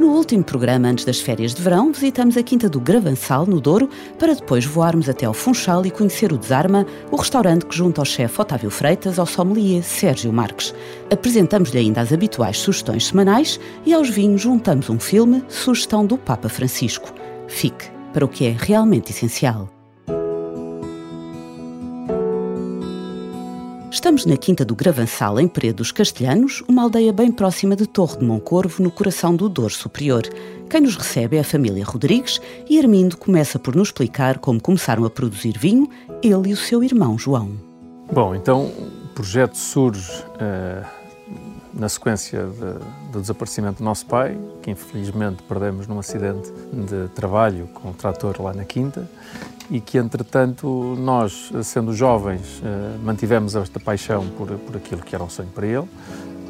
No último programa antes das férias de verão, visitamos a Quinta do Gravansal, no Douro, para depois voarmos até ao Funchal e conhecer o Desarma, o restaurante que junta ao chefe Otávio Freitas ao sommelier Sérgio Marques. Apresentamos-lhe ainda as habituais sugestões semanais e aos vinhos juntamos um filme, sugestão do Papa Francisco. Fique para o que é realmente essencial. Estamos na Quinta do Gravansal, em Peredos Castelhanos, uma aldeia bem próxima de Torre de Moncorvo, no coração do Douro Superior. Quem nos recebe é a família Rodrigues e Armindo começa por nos explicar como começaram a produzir vinho, ele e o seu irmão João. Bom, então o projeto surge uh, na sequência de, do desaparecimento do nosso pai, que infelizmente perdemos num acidente de trabalho com o trator lá na Quinta, e que, entretanto, nós, sendo jovens, eh, mantivemos esta paixão por, por aquilo que era um sonho para ele,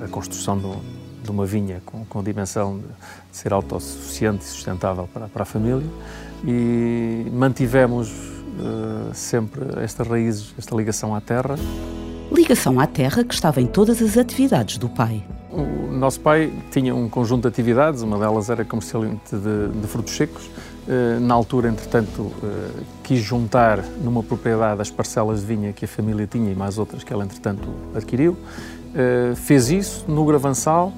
a construção do, de uma vinha com, com dimensão de, ser autossuficiente e sustentável para, para a família e mantivemos uh, sempre estas raízes, esta ligação à terra. Ligação à terra que estava em todas as atividades do pai. O nosso pai tinha um conjunto de atividades, uma delas era comercialmente de, de frutos secos, na altura, entretanto, eh, quis juntar numa propriedade as parcelas de vinha que a família tinha e mais outras que ela, entretanto, adquiriu. Eh, fez isso no Gravansal,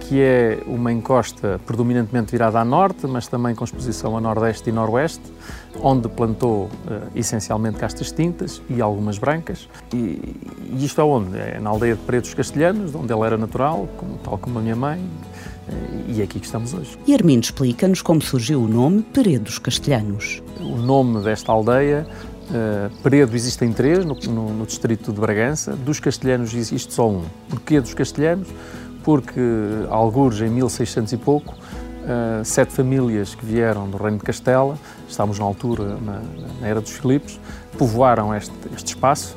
que é uma encosta predominantemente virada a norte, mas também com exposição a nordeste e noroeste, onde plantou essencialmente castas tintas e algumas brancas. E, isto é onde? É na aldeia de Pretos Castelhanos, onde ele era natural, tal como a minha mãe, e é aqui que estamos hoje. E Armindo explica-nos como surgiu o nome Peredos Castelhanos. O nome desta aldeia Uh, Peredo existem três no, no, no, distrito de Bragança, dos castelhanos existe só um. Porquê dos castelhanos? Porque, alguns em 1600 e pouco, uh, sete famílias que vieram do Reino de Castela, estávamos na altura, na, na Era dos Filipos, povoaram este, este espaço,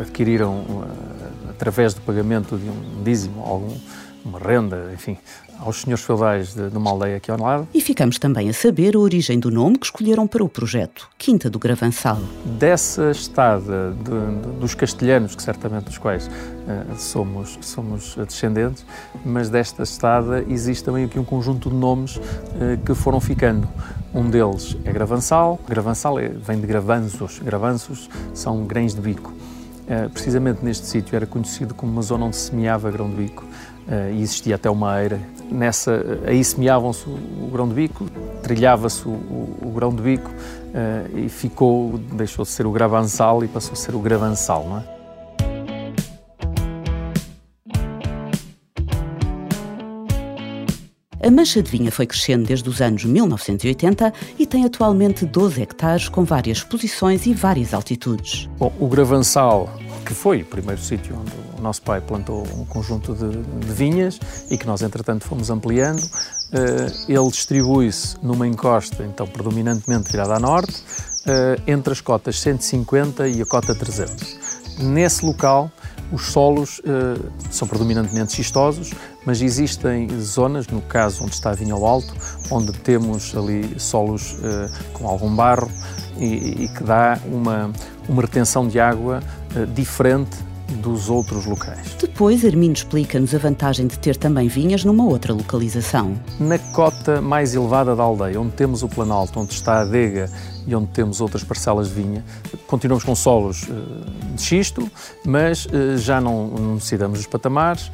adquiriram, uh, através do pagamento de um dízimo, algum, uma renda, enfim, aos senhores feudais de, de, uma aldeia aqui ao lado. E ficamos também a saber a origem do nome que escolheram para o projeto, Quinta do Gravansal. Dessa estada de, de, dos castelhanos, que certamente dos quais uh, somos, somos descendentes, mas desta estada existe também aqui um conjunto de nomes uh, que foram ficando. Um deles é Gravansal, Gravansal é, vem de gravanços, gravanços são grãos de bico. Uh, precisamente neste sítio era conhecido como uma zona onde se semeava grão de bico e existia até uma eira. Nessa, aí semeavam-se o, o, grão de bico, trilhava-se o, o, o, grão de bico uh, e ficou, deixou de ser o gravansal e passou a ser o gravansal, não é? A mancha de vinha foi crescendo desde os anos 1980 e tem atualmente 12 hectares com várias exposições e várias altitudes. Bom, o Gravansal, que foi o primeiro sítio onde nosso pai plantou um conjunto de, de vinhas e que nós, entretanto, fomos ampliando, uh, ele distribui-se numa encosta, então, predominantemente virada a norte, uh, entre as cotas 150 e a cota 300. Nesse local, os solos uh, são predominantemente xistosos, mas existem zonas, no caso onde está a vinha ao alto, onde temos ali solos com algum barro e, e, que dá uma, uma retenção de água diferente dos outros locais. Depois, Armindo explica-nos a vantagem de ter também vinhas numa outra localização. Na cota mais elevada da aldeia, onde temos o Planalto, onde está a adega e onde temos outras parcelas de vinha, continuamos com solos uh, de xisto, mas uh, já não necessitamos dos patamares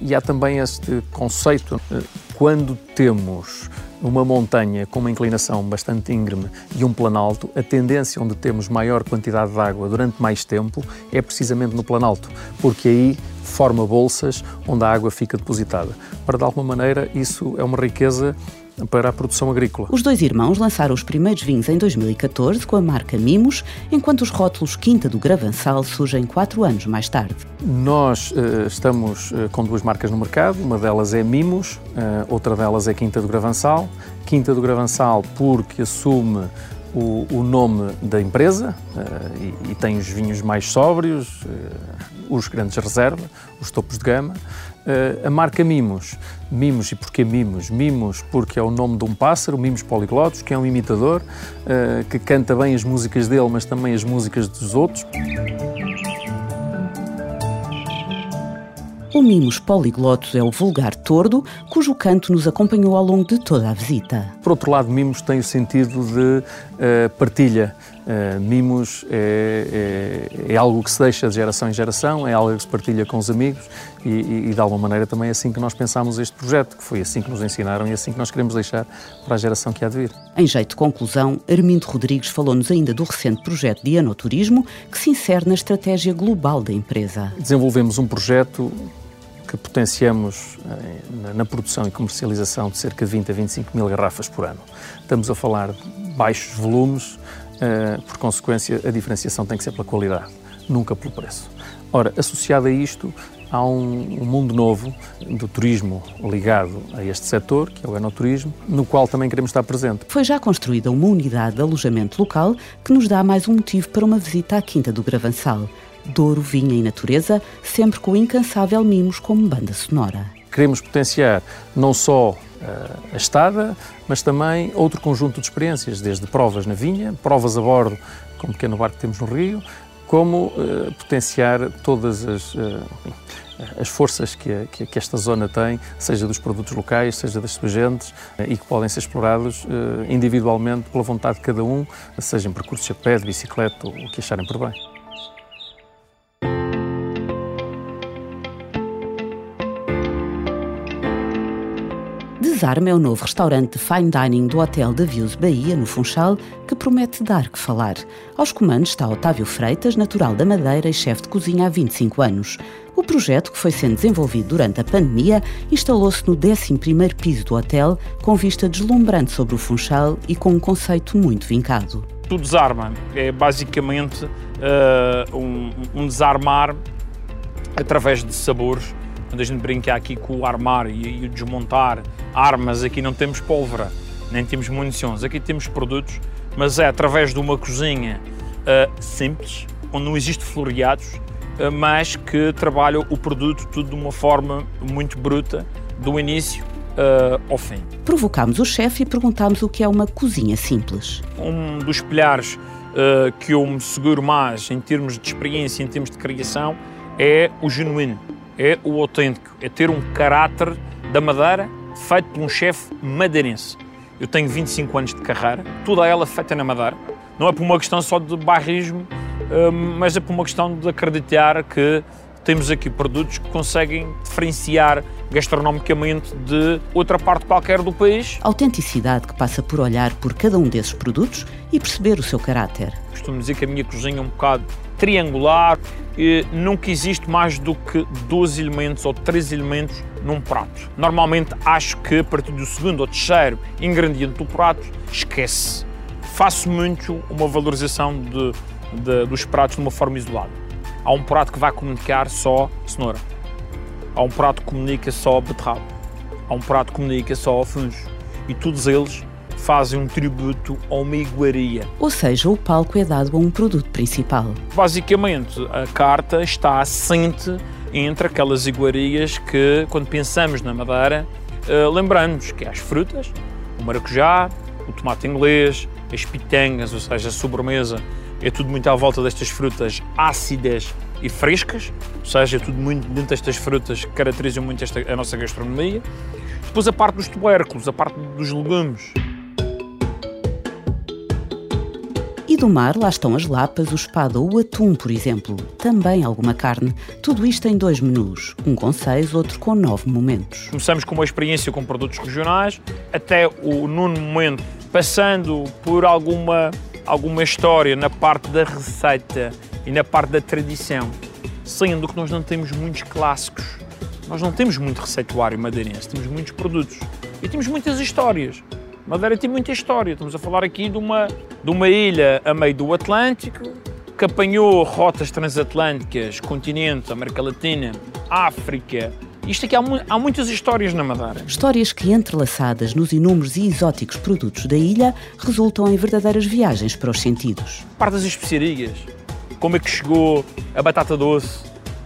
e há também este conceito, uh, quando temos uma montanha com uma inclinação bastante íngreme e um planalto, a tendência onde temos maior quantidade de água durante mais tempo é precisamente no planalto, porque aí forma bolsas onde a água fica depositada. Para de alguma maneira isso é uma riqueza para a produção agrícola. Os dois irmãos lançaram os primeiros vinhos em 2014 com a marca Mimos, enquanto os rótulos Quinta do Gravansal surgem quatro anos mais tarde. Nós uh, estamos uh, com duas marcas no mercado, uma delas é Mimos, uh, outra delas é Quinta do Gravansal. Quinta do Gravansal porque assume o, o nome da empresa e, e, tem os vinhos mais sóbrios, os grandes reservas, os topos de gama. Uh, a marca Mimos. Mimos, e porquê Mimos? Mimos porque é o nome de um pássaro, Mimos Poliglotos, que é um imitador, uh, que canta bem as músicas dele, mas também as músicas dos outros. O Mimos Poliglotos é o vulgar tordo, cujo canto nos acompanhou ao longo de toda a visita. Por outro lado, Mimos tem o sentido de uh, partilha. Uh, mimos é, é, é, algo que se deixa de geração em geração, é algo que se partilha com os amigos e, e, e, de alguma maneira também é assim que nós pensámos este projeto, que foi assim que nos ensinaram e é assim que nós queremos deixar para a geração que há de vir. Em jeito de conclusão, Armindo Rodrigues falou-nos ainda do recente projeto de Anoturismo, que se insere na estratégia global da empresa. Desenvolvemos um projeto que potenciamos eh, na produção e comercialização de cerca de 20 a 25 mil garrafas por ano. Estamos a falar de baixos volumes, por consequência, a diferenciação tem que ser pela qualidade, nunca pelo preço. Ora, associado a isto, há um, um, mundo novo do turismo ligado a este setor, que é o enoturismo, no qual também queremos estar presente. Foi já construída uma unidade de alojamento local que nos dá mais um motivo para uma visita à Quinta do Gravansal. Douro, vinha e natureza, sempre com o incansável Mimos como banda sonora. Queremos potenciar não só eh, a estada, mas também outro conjunto de experiências, desde provas na vinha, provas a bordo, com o pequeno barco que temos no Rio, como uh, potenciar todas as, uh, as forças que, a, que, esta zona tem, seja dos produtos locais, seja das subagentes, uh, e que podem ser explorados individualmente pela vontade de cada um, seja em percursos a pé, de bicicleta, o que acharem por bem. Desarme é o novo restaurante de fine dining do Hotel da Views Bahia, no Funchal, que promete dar que falar. Aos comandos está Otávio Freitas, natural da Madeira e chefe de cozinha há 25 anos. O projeto, que foi sendo desenvolvido durante a pandemia, instalou-se no 11º piso do hotel, com vista deslumbrante sobre o Funchal e com um conceito muito vincado. O desarma é basicamente uh, um, um desarmar através de sabores quando a gente brinca aqui com o armar e, o desmontar armas, aqui não temos pólvora, nem temos munições, aqui temos produtos, mas é através de uma cozinha uh, simples, onde não existe floreados, uh, mas que trabalha o produto tudo de uma forma muito bruta, do início uh, ao fim. Provocámos o chefe e perguntámos o que é uma cozinha simples. Um dos pilares que eu me seguro mais em termos de experiência, em termos de criação, é o genuíno é o autêntico, é ter um caráter da Madeira feito por um chefe madeirense. Eu tenho 25 anos de carreira, toda ela feita na Madeira. Não é por uma questão só de barrismo, hum, mas é por uma questão de acreditar que temos aqui produtos que conseguem diferenciar gastronomicamente de outra parte qualquer do país. Autenticidade que passa por olhar por cada um desses produtos e perceber o seu caráter. Costumo dizer que a minha cozinha é um bocado triangular, nunca existe mais do que dois elementos ou três elementos num prato. Normalmente acho que a partir do segundo ou terceiro ingrediente do prato, esquece. Faço muito uma valorização de, de, dos pratos de uma forma isolada. Há um prato que vai comunicar só cenoura. Há um prato que comunica só beterraba. Há um prato que comunica só fungo. E todos eles fazem um tributo a uma iguaria. Ou seja, o palco é dado a um produto principal. Basicamente, a carta está assente entre aquelas iguarias que, quando pensamos na Madeira, uh, lembramos que é as frutas, o maracujá, o tomate inglês, as pitangas, ou seja, a sobremesa, é tudo muito à volta destas frutas ácidas e frescas, ou seja, é tudo muito dentro destas frutas que caracterizam muito esta, a nossa gastronomia. Depois a parte dos tubérculos, a parte dos legumes. E do mar, lá estão as lapas, o espada ou o atum, por exemplo. Também alguma carne. Tudo isto em dois menus. Um com seis, outro com nove momentos. Começamos com uma experiência com produtos regionais, até o nono momento, passando por alguma, alguma história na parte da receita e na parte da tradição. Sendo que nós não temos muitos clássicos Nós não temos muito receituário madeirense, temos muitos produtos e temos muitas histórias. Madeira tem muita história. Estamos a falar aqui de uma, de uma ilha a meio do Atlântico que apanhou rotas transatlânticas, continente, América Latina, África. Isto aqui há, há muitas histórias na Madeira. Histórias que, entrelaçadas nos inúmeros e exóticos produtos da ilha, resultam em verdadeiras viagens para os sentidos. Parte das especiarias, como é que chegou a batata doce,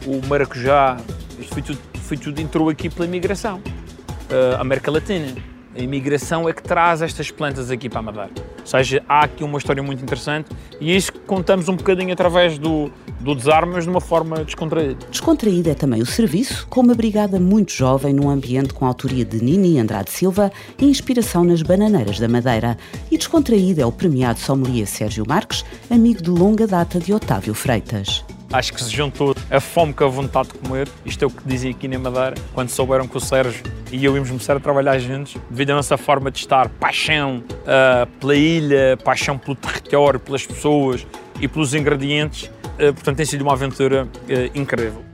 o maracujá, isto foi tudo, foi tudo entrou aqui pela imigração. Uh, América Latina a imigração é que traz estas plantas aqui para a Madeira. Ou seja, há aqui uma história muito interessante e é isso contamos um bocadinho através do, do desarme, mas de uma forma descontraída. Descontraída é também o serviço, com uma brigada muito jovem num ambiente com a autoria de Nini Andrade Silva e inspiração nas bananeiras da Madeira. E descontraído é o premiado sommelier Sérgio Marques, amigo de longa data de Otávio Freitas. Acho que se juntou a fome com a vontade de comer. Isto é o que dizem aqui na Madeira, quando souberam que o Sérgio e eu íamos começar a trabalhar juntos, devido à nossa forma de estar, paixão uh, pela ilha, paixão pelo território, pelas pessoas e pelos ingredientes. Uh, portanto, tem sido uma aventura uh, incrível.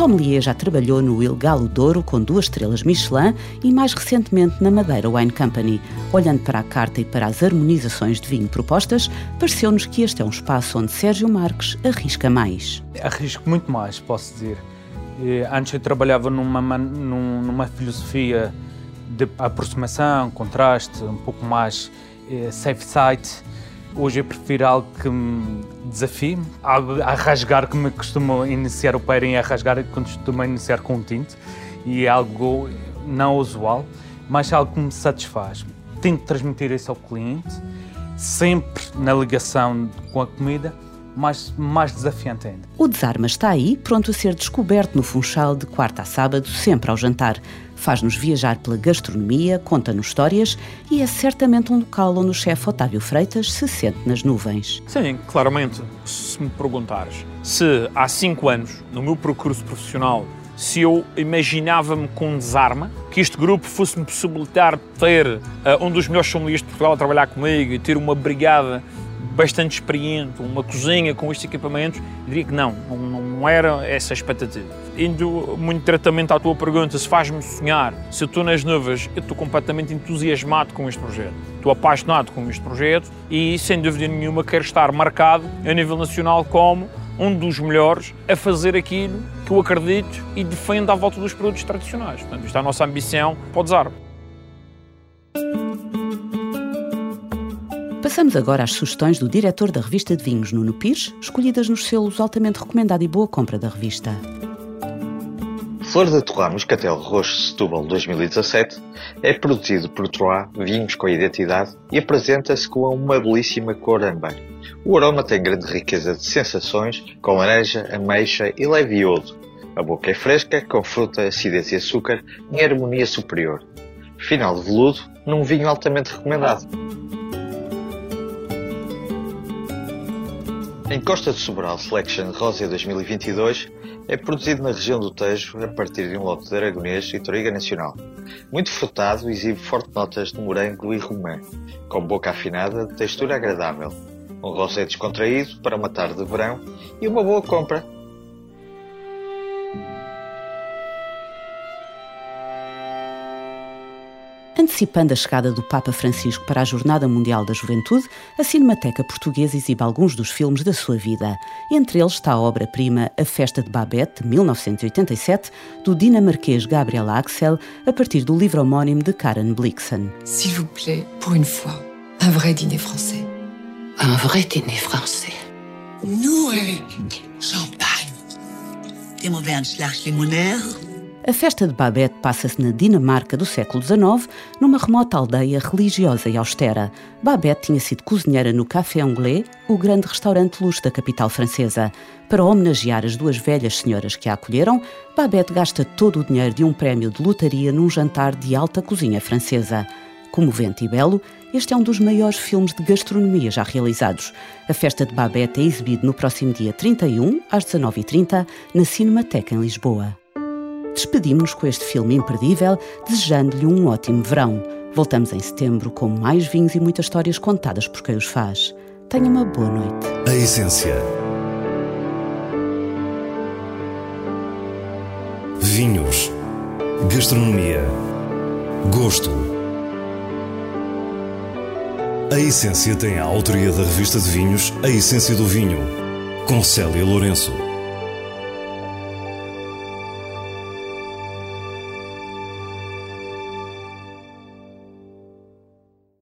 Sommelier já trabalhou no Il Galo Douro com duas estrelas Michelin e mais recentemente na Madeira Wine Company. Olhando para a carta e para as harmonizações de vinho propostas, pareceu-nos que este é um espaço onde Sérgio Marques arrisca mais. Arrisco muito mais, posso dizer. Antes eu trabalhava numa, numa filosofia de aproximação, contraste, um pouco mais eh, safe side Hoje eu prefiro algo que me desafie, a rasgar que me costuma iniciar o pairing, a rasgar que costuma iniciar com um tinto, e é algo não usual, mas é algo que me satisfaz. Tento transmitir isso ao cliente, sempre na ligação com a comida, mas mais desafiante ainda. O Desarma está aí, pronto a ser descoberto no Funchal de quarta a sábado, sempre ao jantar faz-nos viajar pela gastronomia, conta-nos histórias e é certamente um local onde o chefe Otávio Freitas se sente nas nuvens. Sim, claramente. Se me perguntares se há cinco anos, no meu percurso profissional, se eu imaginava-me com desarma, que este grupo fosse-me possibilitar ter uh, um dos melhores sommeliers de Portugal a trabalhar comigo e ter uma brigada bastante experiente, uma cozinha com estes equipamentos, diria que não, não, não era essa a expectativa. Indo muito diretamente à tua pergunta, se faz-me sonhar, se eu estou nas nuvens, eu estou completamente entusiasmado com este projeto. Estou apaixonado com este projeto e, sem dúvida nenhuma, quero estar marcado a nível nacional como um dos melhores a fazer aquilo que eu acredito e defendo à volta dos produtos tradicionais. Portanto, isto é a nossa ambição para o desarme. Passamos agora às sugestões do diretor da revista de vinhos, Nuno Pires, escolhidas nos selos altamente recomendado e boa compra da revista. Flor da Torrá Moscatel Roxo Setúbal 2017 é produzido por Troá Vinhos com Identidade e apresenta-se com uma belíssima cor âmbar. O aroma tem grande riqueza de sensações, com laranja, ameixa e leve iodo. A boca é fresca, com fruta, acidez e açúcar, em harmonia superior. Final de veludo, num vinho altamente recomendado. Em Costa de Sobral Selection Rosia 2022 é produzido na região do Tejo a partir de um lote de aragonês e toriga nacional. Muito frutado, exibe fortes notas de morango e romã, com boca afinada, textura agradável. Um rosé descontraído para uma tarde de verão e uma boa compra Antecipando a chegada do Papa Francisco para a Jornada Mundial da Juventude, a Cinemateca Portuguesa exibe alguns dos filmes da sua vida. Entre eles está a obra-prima A Festa de Babette, de 1987, do dinamarquês Gabriel Axel, a partir do livro homónimo de Karen Blixen. S'il vous plaît, pour une fois, un vrai dîner français. Un vrai dîner français. Noël, champagne. Des mauvais a festa de Babette passa-se na Dinamarca do século XIX, numa remota aldeia religiosa e austera. Babette tinha sido cozinheira no Café Anglais, o grande restaurante luxo da capital francesa. Para homenagear as duas velhas senhoras que a acolheram, Babette gasta todo o dinheiro de um prémio de lotaria num jantar de alta cozinha francesa. Comovente e belo, este é um dos maiores filmes de gastronomia já realizados. A festa de Babette é exibido no próximo dia 31, às 19h30, na Cinemateca em Lisboa. Despedimos-nos com este filme imperdível, desejando-lhe um ótimo verão. Voltamos em setembro com mais vinhos e muitas histórias contadas por quem os faz. Tenha uma boa noite. A essência. Vinhos. Gastronomia. Gosto. A Essência tem a autoria da revista de vinhos A Essência do Vinho, com Célia Lourenço.